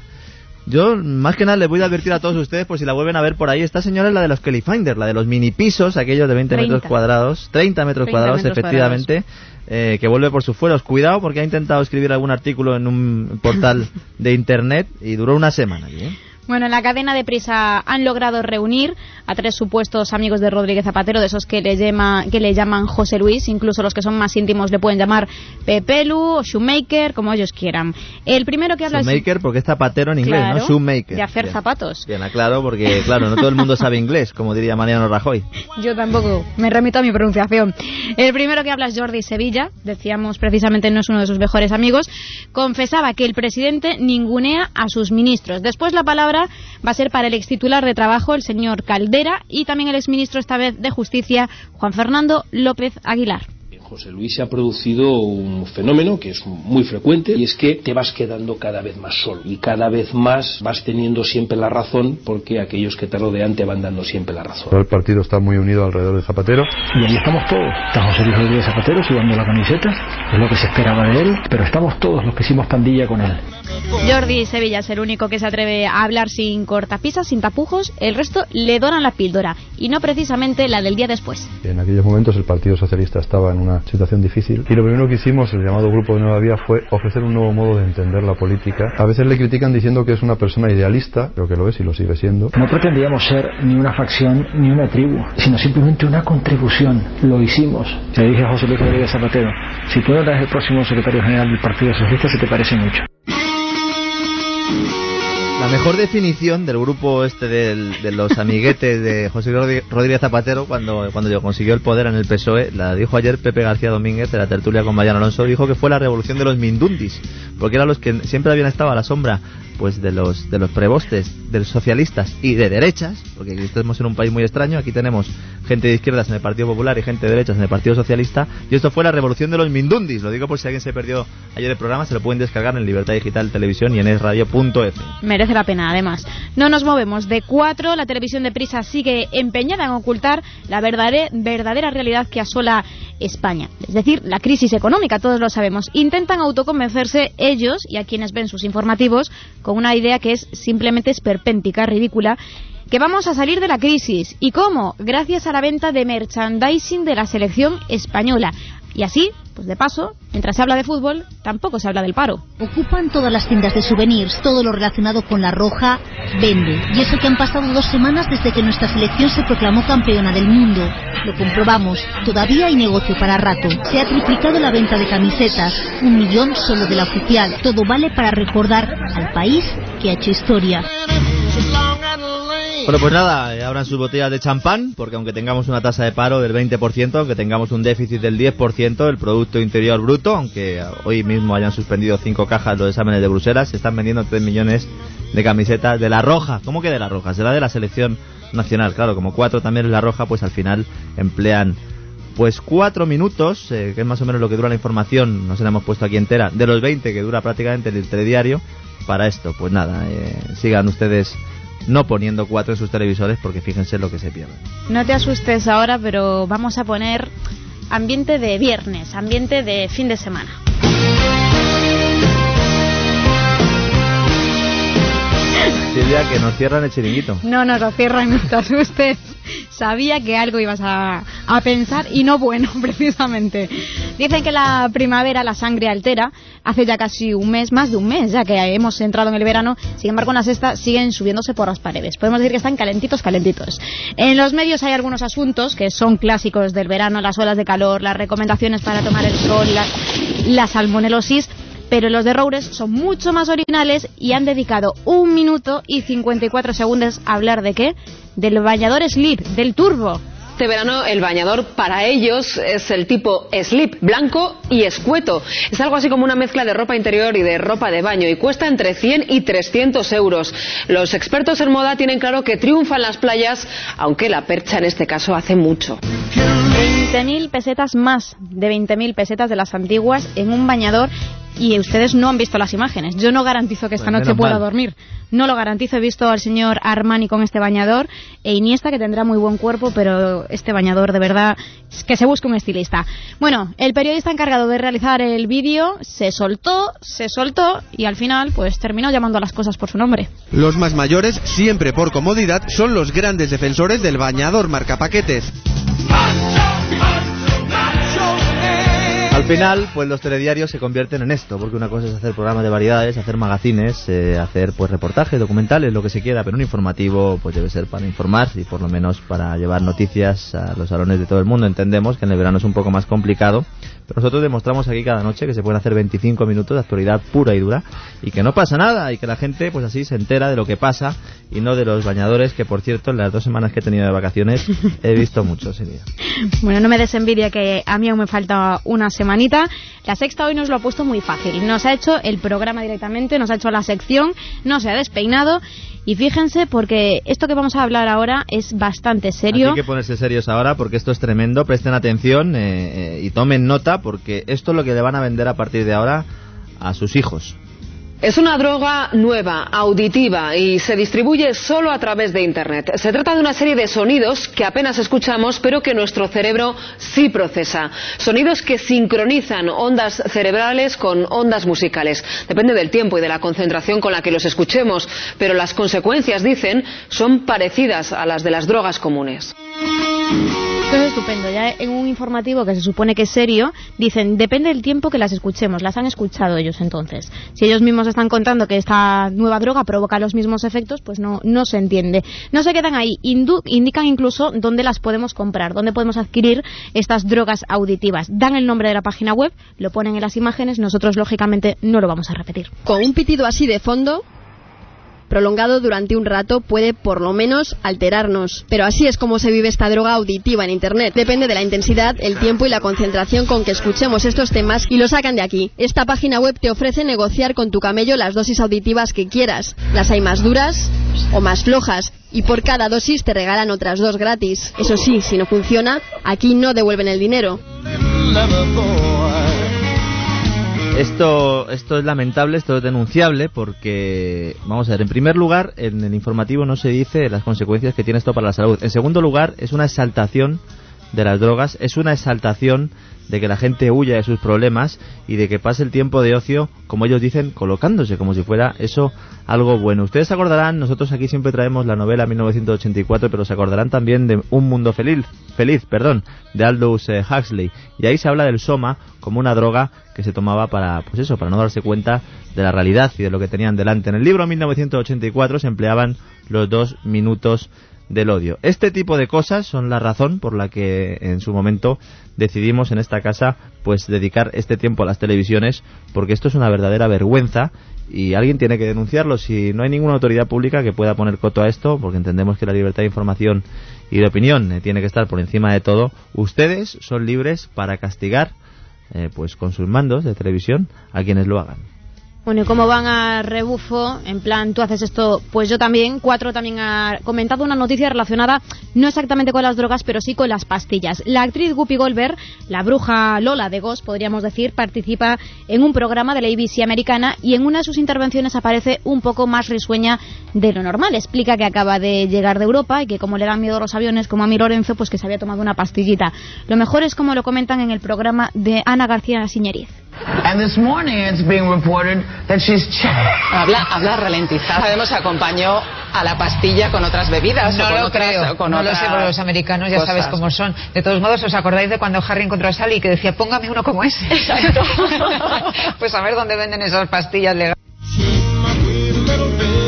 yo, más que nada, les voy a advertir a todos ustedes, por si la vuelven a ver por ahí. Esta señora es la de los Kelly Finder, la de los mini pisos, aquellos de 20 metros 30. cuadrados, 30 metros 30 cuadrados, metros efectivamente, eh, que vuelve por sus fueros. Cuidado, porque ha intentado escribir algún artículo en un portal (laughs) de internet y duró una semana. ¿eh? Bueno, en la cadena de prisa han logrado reunir a tres supuestos amigos de Rodríguez Zapatero, de esos que le, llama, que le llaman José Luis, incluso los que son más íntimos le pueden llamar Pepelu o Shoemaker, como ellos quieran. El primero que habla es- Shoemaker, porque es zapatero en inglés, Claro, ¿no? Shoemaker. de hacer Bien. zapatos. Bien, aclaro, porque claro, no todo el mundo sabe inglés, como diría Mariano Rajoy. Yo tampoco, me remito a mi pronunciación. El primero que habla es Jordi Sevilla, decíamos precisamente no es uno de sus mejores amigos, confesaba que el presidente ningunea a sus ministros. Después la palabra va a ser para el extitular de Trabajo, el señor Caldera, y también el exministro esta vez de Justicia, Juan Fernando López Aguilar. José Luis se ha producido un fenómeno que es muy frecuente y es que te vas quedando cada vez más solo y cada vez más vas teniendo siempre la razón porque aquellos que te rodean te van dando siempre la razón. Todo el partido está muy unido alrededor de Zapatero. Y ahí estamos todos. Está José Luis Rodríguez Zapatero sudando la camiseta, es lo que se esperaba de él, pero estamos todos los que hicimos pandilla con él. Jordi Sevilla es el único que se atreve a hablar sin cortapisas, sin tapujos. El resto le donan la píldora y no precisamente la del día después. En aquellos momentos el Partido Socialista estaba en una situación difícil y lo primero que hicimos, el llamado Grupo de Nueva Vía, fue ofrecer un nuevo modo de entender la política. A veces le critican diciendo que es una persona idealista, creo que lo es y lo sigue siendo. No pretendíamos ser ni una facción ni una tribu, sino simplemente una contribución. Lo hicimos. Le dije a José Luis Rodríguez Zapatero, si tú eres el próximo secretario general del Partido Socialista, se te parece mucho. La mejor definición del grupo este de los amiguetes de José Rodríguez Zapatero cuando, cuando consiguió el poder en el PSOE, la dijo ayer Pepe García Domínguez de la tertulia con Mariano Alonso, dijo que fue la revolución de los mindundis, porque eran los que siempre habían estado a la sombra pues de los de los prebostes, de los socialistas y de derechas, porque estamos en un país muy extraño, aquí tenemos gente de izquierdas en el Partido Popular y gente de derechas en el Partido Socialista, y esto fue la revolución de los mindundis, lo digo por si alguien se perdió ayer el programa, se lo pueden descargar en Libertad Digital Televisión y en esradio.f. Merece la pena, además. No nos movemos de cuatro. La televisión de prisa sigue empeñada en ocultar la verdadera realidad que asola España. Es decir, la crisis económica, todos lo sabemos. Intentan autoconvencerse ellos y a quienes ven sus informativos con una idea que es simplemente esperpéntica, ridícula que vamos a salir de la crisis. ¿Y cómo? Gracias a la venta de merchandising de la selección española. Y así, pues de paso, mientras se habla de fútbol, tampoco se habla del paro. Ocupan todas las tiendas de souvenirs, todo lo relacionado con la roja vende. Y eso que han pasado dos semanas desde que nuestra selección se proclamó campeona del mundo. Lo comprobamos, todavía hay negocio para rato. Se ha triplicado la venta de camisetas, un millón solo de la oficial. Todo vale para recordar al país que ha hecho historia. Bueno, pues nada, abran sus botellas de champán, porque aunque tengamos una tasa de paro del 20%, aunque tengamos un déficit del 10%, el Producto Interior Bruto, aunque hoy mismo hayan suspendido cinco cajas los exámenes de Bruselas, se están vendiendo 3 millones de camisetas de la roja. ¿Cómo que de la roja? Será de la selección nacional, claro, como cuatro también es la roja, pues al final emplean pues cuatro minutos, eh, que es más o menos lo que dura la información, no se la hemos puesto aquí entera, de los 20 que dura prácticamente el telediario, para esto. Pues nada, eh, sigan ustedes no poniendo cuatro en sus televisores porque fíjense lo que se pierden. No te asustes ahora, pero vamos a poner ambiente de viernes, ambiente de fin de semana. Silvia, que nos cierran el chiringuito. No nos lo cierran, no te asustes. (laughs) Sabía que algo ibas a, a pensar y no bueno, (laughs) precisamente. Dicen que la primavera la sangre altera. Hace ya casi un mes, más de un mes ya que hemos entrado en el verano. Sin embargo, en la sexta siguen subiéndose por las paredes. Podemos decir que están calentitos, calentitos. En los medios hay algunos asuntos que son clásicos del verano, las olas de calor, las recomendaciones para tomar el sol, la, la salmonelosis pero los de Roures son mucho más originales y han dedicado un minuto y 54 segundos a hablar de qué? Del bañador Sleep, del turbo. Este verano el bañador para ellos es el tipo slip, blanco y escueto. Es algo así como una mezcla de ropa interior y de ropa de baño y cuesta entre 100 y 300 euros. Los expertos en moda tienen claro que triunfan las playas, aunque la percha en este caso hace mucho. 20.000 pesetas más de 20.000 pesetas de las antiguas en un bañador y ustedes no han visto las imágenes. Yo no garantizo que esta Pues noche pueda mal. dormir. No lo garantizo. He visto al señor Armani con este bañador e Iniesta que tendrá muy buen cuerpo, pero este bañador de verdad es que se busque un estilista. Bueno, el periodista encargado de realizar el vídeo se soltó, se soltó y al final pues terminó llamando a las cosas por su nombre. Los más mayores, siempre por comodidad, son los grandes defensores del bañador marcapaquetes. Al final, pues los telediarios se convierten en esto, porque una cosa es hacer programas de variedades, hacer magazines, eh, hacer pues reportajes, documentales, lo que se quiera, pero un informativo pues debe ser para informar y por lo menos para llevar noticias a los salones de todo el mundo. Entendemos que en el verano es un poco más complicado, pero nosotros demostramos aquí cada noche que se pueden hacer 25 minutos de actualidad pura y dura y que no pasa nada y que la gente pues así se entera de lo que pasa y no de los bañadores que por cierto en las dos semanas que he tenido de vacaciones he visto muchos. Bueno, no me des envidia que a mí aún me falta una semanita. La sexta hoy nos lo ha puesto muy fácil. Nos ha hecho el programa directamente, nos ha hecho la sección, no se ha despeinado. Y fíjense, porque esto que vamos a hablar ahora es bastante serio. Hay que ponerse serios ahora porque esto es tremendo. Presten atención eh, eh, y tomen nota porque esto es lo que le van a vender a partir de ahora a sus hijos. Es una droga nueva, auditiva y se distribuye solo a través de Internet. Se trata de una serie de sonidos que apenas escuchamos, pero que nuestro cerebro sí procesa. Sonidos que sincronizan ondas cerebrales con ondas musicales. Depende del tiempo y de la concentración con la que los escuchemos, pero las consecuencias, dicen, son parecidas a las de las drogas comunes. Esto es estupendo. Ya en un informativo que se supone que es serio, dicen, depende del tiempo que las escuchemos. Las han escuchado ellos entonces. Si ellos mismos están contando que esta nueva droga provoca los mismos efectos, pues no, no se entiende. No se quedan ahí. indican incluso dónde las podemos comprar, dónde podemos adquirir estas drogas auditivas. Dan el nombre de la página web, lo ponen en las imágenes. Nosotros, lógicamente, no lo vamos a repetir. Con un pitido así de fondo, prolongado durante un rato puede por lo menos alterarnos. Pero así es como se vive esta droga auditiva en Internet. Depende de la intensidad, el tiempo y la concentración con que escuchemos estos temas y lo sacan de aquí. Esta página web te ofrece negociar con tu camello las dosis auditivas que quieras. Las hay más duras o más flojas y por cada dosis te regalan otras dos gratis. Eso sí, si no funciona, aquí no devuelven el dinero. Esto, esto es lamentable, esto es denunciable porque, vamos a ver, en primer lugar, en el informativo no se dice las consecuencias que tiene esto para la salud. En segundo lugar, es una exaltación de las drogas, es una exaltación de que la gente huya de sus problemas y de que pase el tiempo de ocio, como ellos dicen, colocándose, como si fuera eso algo bueno. Ustedes se acordarán, nosotros aquí siempre traemos la novela 1984, pero se acordarán también de Un Mundo Feliz, feliz perdón, de Aldous eh, Huxley. Y ahí se habla del soma como una droga que se tomaba para, pues eso, para no darse cuenta de la realidad y de lo que tenían delante. En el libro 1984 se empleaban los dos minutos del odio. Este tipo de cosas son la razón por la que en su momento decidimos en esta casa pues dedicar este tiempo a las televisiones porque esto es una verdadera vergüenza y alguien tiene que denunciarlo. Si no hay ninguna autoridad pública que pueda poner coto a esto porque entendemos que la libertad de información y de opinión eh, tiene que estar por encima de todo ustedes son libres para castigar eh, pues con sus mandos de televisión a quienes lo hagan bueno, y como van a rebufo, en plan, tú haces esto, pues yo también. Cuatro también ha comentado una noticia relacionada, no exactamente con las drogas, pero sí con las pastillas. La actriz Guppy Goldberg, la bruja Lola de Ghost, podríamos decir, participa en un programa de la ABC americana y en una de sus intervenciones aparece un poco más risueña de lo normal. Explica que acaba de llegar de Europa y que como le dan miedo los aviones, como a mi Lorenzo, pues que se había tomado una pastillita. Lo mejor es como lo comentan en el programa de Ana García Siñeriz. Habla, habla ralentizado. Además acompañó a la pastilla con otras bebidas. No o con lo otras, creo. Con no otras lo sé, porque los americanos ya cosas. sabes cómo son. De todos modos, ¿os acordáis de cuando Harry encontró a Sally y que decía, póngame uno como ese? Exacto. (laughs) pues a ver dónde venden esas pastillas legales.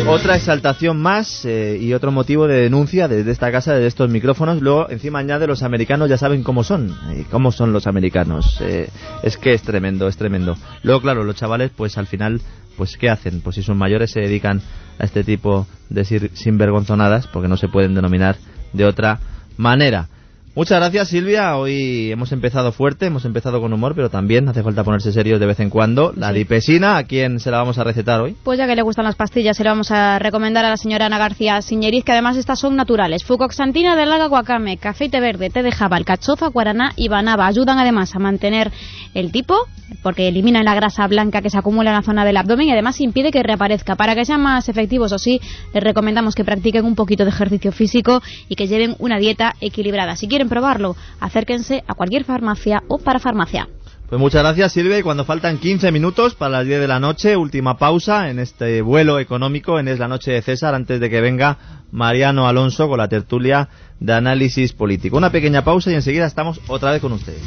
Otra exaltación más eh, y otro motivo de denuncia desde esta casa, de estos micrófonos. Luego, encima añade, los americanos ya saben cómo son. ¿Y cómo son los americanos? Eh, es que es tremendo, es tremendo. Luego, claro, los chavales, pues al final, pues ¿qué hacen? Pues si son mayores se dedican a este tipo de sinvergonzonadas, porque no se pueden denominar de otra manera. Muchas gracias Silvia, hoy hemos empezado fuerte, hemos empezado con humor, pero también hace falta ponerse serios de vez en cuando. La dipesina, ¿a quién se la vamos a recetar hoy? Pues ya que le gustan las pastillas, se le vamos a recomendar a la señora Ana García Siñeriz, que además estas son naturales. Fucoxantina del laga guacame, café y té verde, té de jabal, cachofa, guaraná y banaba. Ayudan además a mantener el tipo, porque eliminan la grasa blanca que se acumula en la zona del abdomen y además impide que reaparezca. Para que sean más efectivos, o sí, les recomendamos que practiquen un poquito de ejercicio físico y que lleven una dieta equilibrada. Si quieren probarlo, acérquense a cualquier farmacia o para farmacia. Pues muchas gracias Silvia y cuando faltan 15 minutos para las 10 de la noche, última pausa en este vuelo económico en Es la Noche de César antes de que venga Mariano Alonso con la tertulia de análisis político. Una pequeña pausa y enseguida estamos otra vez con ustedes.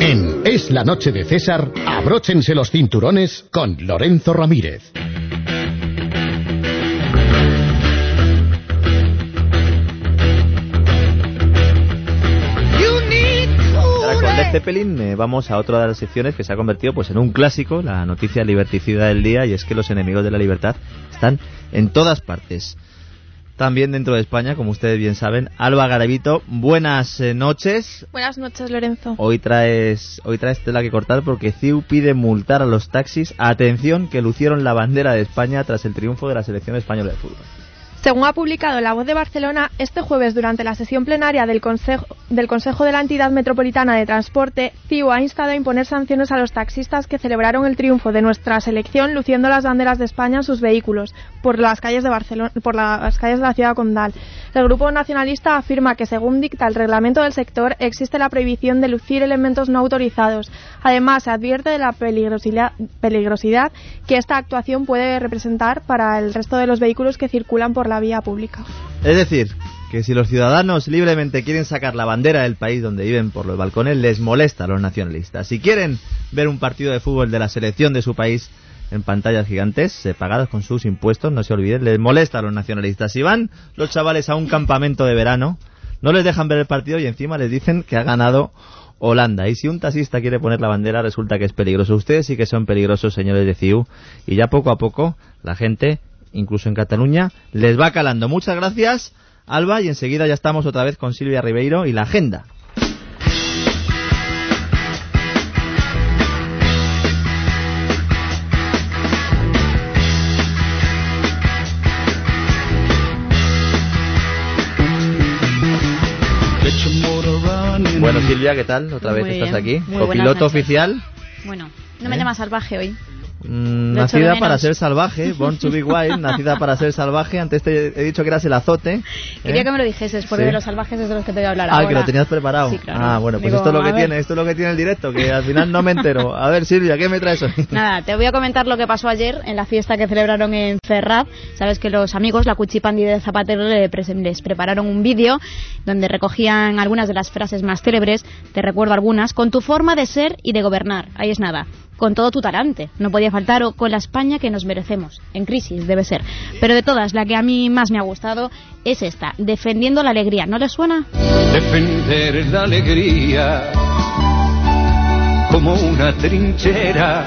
En Es la Noche de César, abróchense los cinturones con Lorenzo Ramírez. Zeppelin eh, vamos a otra de las secciones que se ha convertido pues en un clásico, la noticia liberticida del día, y es que los enemigos de la libertad están en todas partes. también dentro de España, como ustedes bien saben. Alba Garavito, buenas eh, noches. Buenas noches, Lorenzo. Hoy traes, hoy traes tela que cortar porque CIU pide multar a los taxis, atención, que lucieron la bandera de España tras el triunfo de la selección española de fútbol. Según ha publicado La Voz de Barcelona, este jueves durante la sesión plenaria del Consejo, de la Entidad Metropolitana de Transporte, CIU ha instado a imponer sanciones a los taxistas que celebraron el triunfo de nuestra selección luciendo las banderas de España en sus vehículos por las calles de Barcelona, por las calles de la ciudad condal. El grupo nacionalista afirma que según dicta el reglamento del sector existe la prohibición de lucir elementos no autorizados. Además, se advierte de la peligrosidad, peligrosidad que esta actuación puede representar para el resto de los vehículos que circulan por la vía pública. Es decir, que si los ciudadanos libremente quieren sacar la bandera del país donde viven por los balcones, les molesta a los nacionalistas. Si quieren ver un partido de fútbol de la selección de su país en pantallas gigantes, eh, pagadas con sus impuestos, no se olviden, les molesta a los nacionalistas. Si van los chavales a un campamento de verano, no les dejan ver el partido y encima les dicen que ha ganado Holanda. Y si un taxista quiere poner la bandera, resulta que es peligroso. Ustedes sí que son peligrosos, señores de CIU. Y ya poco a poco la gente, incluso en Cataluña, les va calando. Muchas gracias, Alba, y enseguida ya estamos otra vez con Silvia Ribeiro y la agenda. Silvia, ¿qué tal? Otra vez Muy estás bien, aquí. muy Copiloto oficial. Bueno, no me ¿Eh? llamas salvaje hoy. Mm, nacida para ser salvaje, born to be wild, (laughs) nacida para ser salvaje. Antes te he dicho que eras el azote. Quería ¿eh? que me lo dijeses, porque Sí. de los salvajes es de los que te voy a hablar Ah, ahora. que lo tenías preparado. Sí, claro. Ah, bueno, pues Digo, esto es lo que ver. tiene, esto es lo que tiene el directo, que al final no me entero. A ver, Silvia, ¿qué me traes hoy? Nada, te voy a comentar lo que pasó ayer en la fiesta que celebraron en Ferraz. Sabes que los amigos, la Cuchipandi de Zapatero, les prepararon un vídeo donde recogían algunas de las frases más célebres, te recuerdo algunas, con tu forma de ser y de gobernar. Ahí es nada. Con todo tu talante. No podía faltar o con la España que nos merecemos. En crisis, debe ser. Pero de todas, la que a mí más me ha gustado es esta, defendiendo la alegría. ¿No les suena? defender la alegría como una trinchera,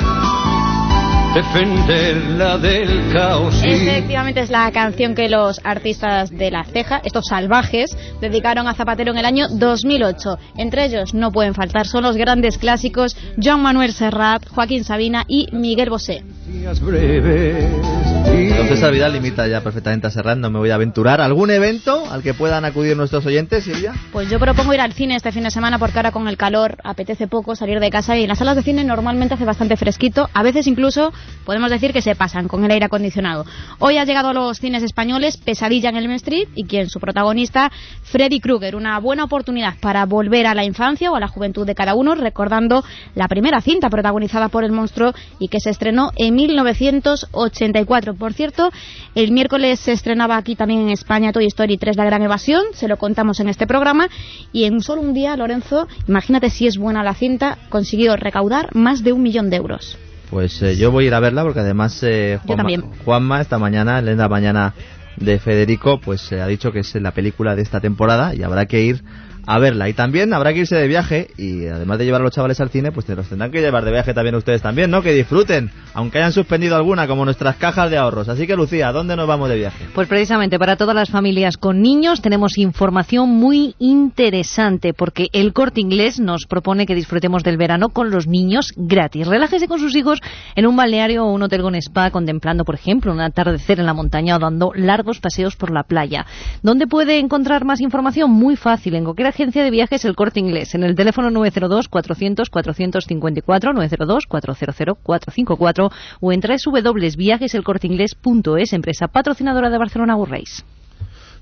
defenderla del caos. Efectivamente es la canción que los artistas de La Ceja, estos salvajes, dedicaron a Zapatero en el año 2008. Entre ellos no pueden faltar, son los grandes clásicos Joan Manuel Serrat, Joaquín Sabina y Miguel Bosé. días breves Don César Vidal limita ya perfectamente a Serrat, no me voy a aventurar. ¿Algún evento al que puedan acudir nuestros oyentes, Silvia? Pues yo propongo ir al cine este fin de semana porque ahora con el calor apetece poco salir de casa y en las salas de cine normalmente hace bastante fresquito. A veces incluso podemos decir que se pasan con el aire acondicionado. Hoy ha llegado a los cines españoles Pesadilla en el Street y quien su protagonista Freddy Krueger. Una buena oportunidad para volver a la infancia o a la juventud de cada uno recordando la primera cinta protagonizada por el monstruo y que se estrenó en 1984. Por cierto, el miércoles se estrenaba aquí también en España Toy Story 3 La Gran Evasión, se lo contamos en este programa y en solo un día, Lorenzo, imagínate si es buena la cinta, consiguió recaudar más de un millón de euros. Pues eh, yo voy a ir a verla porque además eh, Juanma. Juanma esta mañana, en la mañana de Federico, pues eh, ha dicho que es la película de esta temporada y habrá que ir a verla. Y también habrá que irse de viaje y además de llevar a los chavales al cine, pues te los tendrán que llevar de viaje también ustedes también, ¿no? Que disfruten, aunque hayan suspendido alguna, como nuestras cajas de ahorros. Así que Lucía, ¿dónde nos vamos de viaje? Pues precisamente para todas las familias con niños tenemos información muy interesante porque el corte inglés nos propone que disfrutemos del verano con los niños gratis. Relájese con sus hijos en un balneario o un hotel con spa contemplando, por ejemplo, un atardecer en la montaña o dando largos paseos por la playa. ¿Dónde puede encontrar más información? Muy fácil, en cualquier agencia de viajes el corte inglés, en el teléfono 902-400-454, 902-400-454 o en www.viajeselcorteinglés.es, empresa patrocinadora de Barcelona Go Race.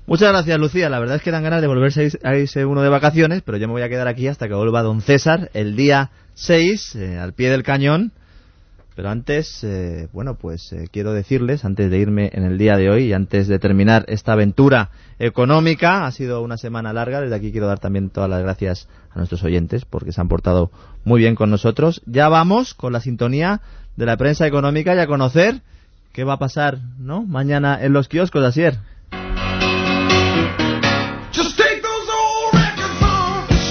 Muchas gracias, Lucía. La verdad es que dan ganas de volverse a irse uno de vacaciones, pero yo me voy a quedar aquí hasta que vuelva don César el día 6, eh, al pie del cañón. Pero antes, eh, bueno, pues eh, quiero decirles, antes de irme en el día de hoy y antes de terminar esta aventura económica, ha sido una semana larga, desde aquí quiero dar también todas las gracias a nuestros oyentes porque se han portado muy bien con nosotros. Ya vamos con la sintonía de la prensa económica y a conocer qué va a pasar, ¿no? Mañana en los kioscos, Asier.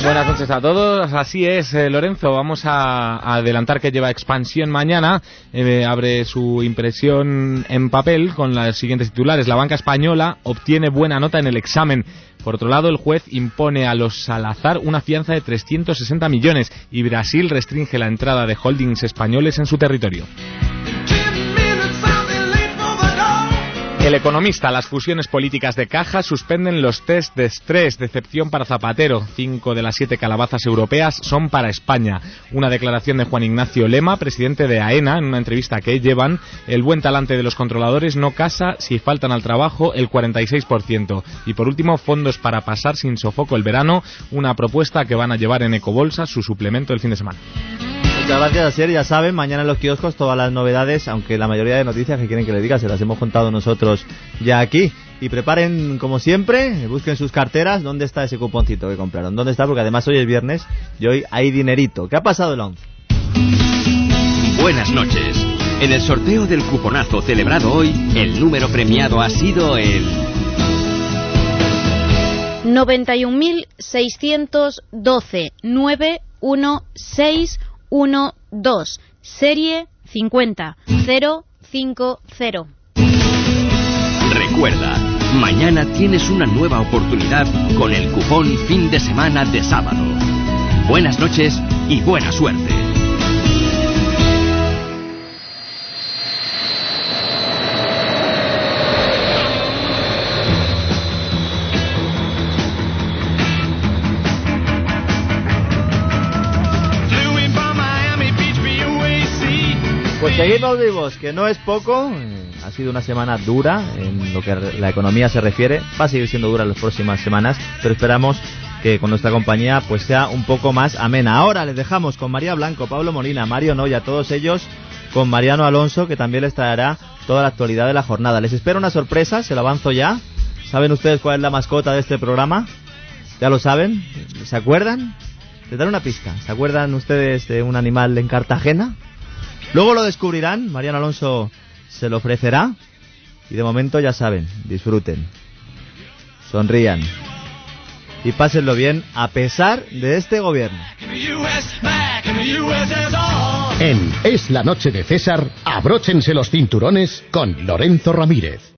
Buenas noches a todos. Así es, eh, Lorenzo. Vamos a, adelantar que lleva expansión mañana. Eh, abre su impresión en papel con las siguientes titulares. La banca española obtiene buena nota en el examen. Por otro lado, el juez impone a los Salazar una fianza de 360 millones y Brasil restringe la entrada de holdings españoles en su territorio. El economista, las fusiones políticas de caja suspenden los test de estrés, decepción para Zapatero. Cinco de las siete calabazas europeas son para España. Una declaración de Juan Ignacio Lema, presidente de AENA, en una entrevista que llevan, el buen talante de los controladores no casa si faltan al trabajo el 46%. Y por último, fondos para pasar sin sofoco el verano, una propuesta que van a llevar en Ecobolsa su suplemento el fin de semana. Muchas gracias, Asier. Ya saben, mañana en los kioscos todas las novedades, aunque la mayoría de noticias que quieren que les diga se las hemos contado nosotros ya aquí. Y preparen, como siempre, busquen sus carteras. ¿Dónde está ese cuponcito que compraron? ¿Dónde está? Porque además hoy es viernes y hoy hay dinerito. ¿Qué ha pasado el 11? Buenas noches. En el sorteo del cuponazo celebrado hoy, el número premiado ha sido el 91.612 91612 serie 50050. Recuerda, mañana tienes una nueva oportunidad con el cupón fin de semana de sábado. Buenas noches y buena suerte. Pues seguimos vivos, que no es poco. Eh, Ha sido una semana dura en lo que la economía se refiere. Va a seguir siendo dura las próximas semanas, pero esperamos que con nuestra compañía pues sea un poco más amena. Ahora les dejamos con María Blanco, Pablo Molina, Mario Noya, todos ellos con Mariano Alonso, que también les traerá toda la actualidad de la jornada. Les espero una sorpresa, se lo avanzo ya. ¿Saben ustedes cuál es la mascota de este programa? ¿Ya lo saben? ¿Se acuerdan? Les daré una pista. ¿Se acuerdan ustedes de un animal en Cartagena? Luego lo descubrirán, Mariano Alonso se lo ofrecerá. Y de momento ya saben, disfruten, sonrían y pásenlo bien a pesar de este gobierno. En Es la Noche de César, abróchense los cinturones con Lorenzo Ramírez.